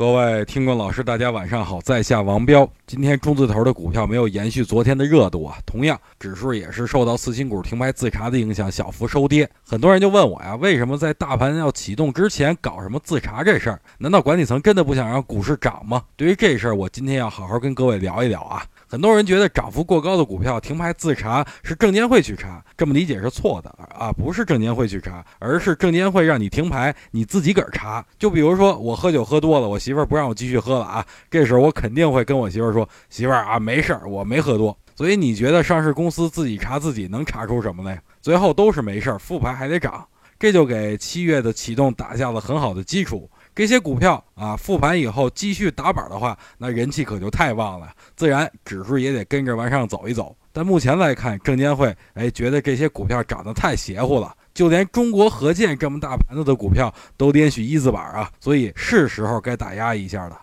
各位听众老师，大家晚上好，在下王彪。今天中字头的股票没有延续昨天的热度啊，同样指数也是受到次新股停牌自查的影响，小幅收跌。很多人就问我呀，为什么在大盘要启动之前搞什么自查这事儿？难道管理层真的不想让股市涨吗？对于这事儿，我今天要好好跟各位聊一聊啊。很多人觉得涨幅过高的股票停牌自查是证监会去查，这么理解是错的啊，不是证监会去查，而是证监会让你停牌，你自己个儿查。就比如说我喝酒喝多了，我媳妇儿不让我继续喝了啊，这时候我肯定会跟我媳妇儿说，媳妇儿啊，没事儿，我没喝多。所以你觉得上市公司自己查自己能查出什么来？最后都是没事儿，复牌还得涨，这就给七月的启动打下了很好的基础。这些股票啊，复盘以后继续打板的话，那人气可就太旺了，自然指数也得跟着往上走一走。但目前来看，证监会哎觉得这些股票涨得太邪乎了，就连中国核建这么大盘子的股票都连续一字板啊，所以是时候该打压一下了。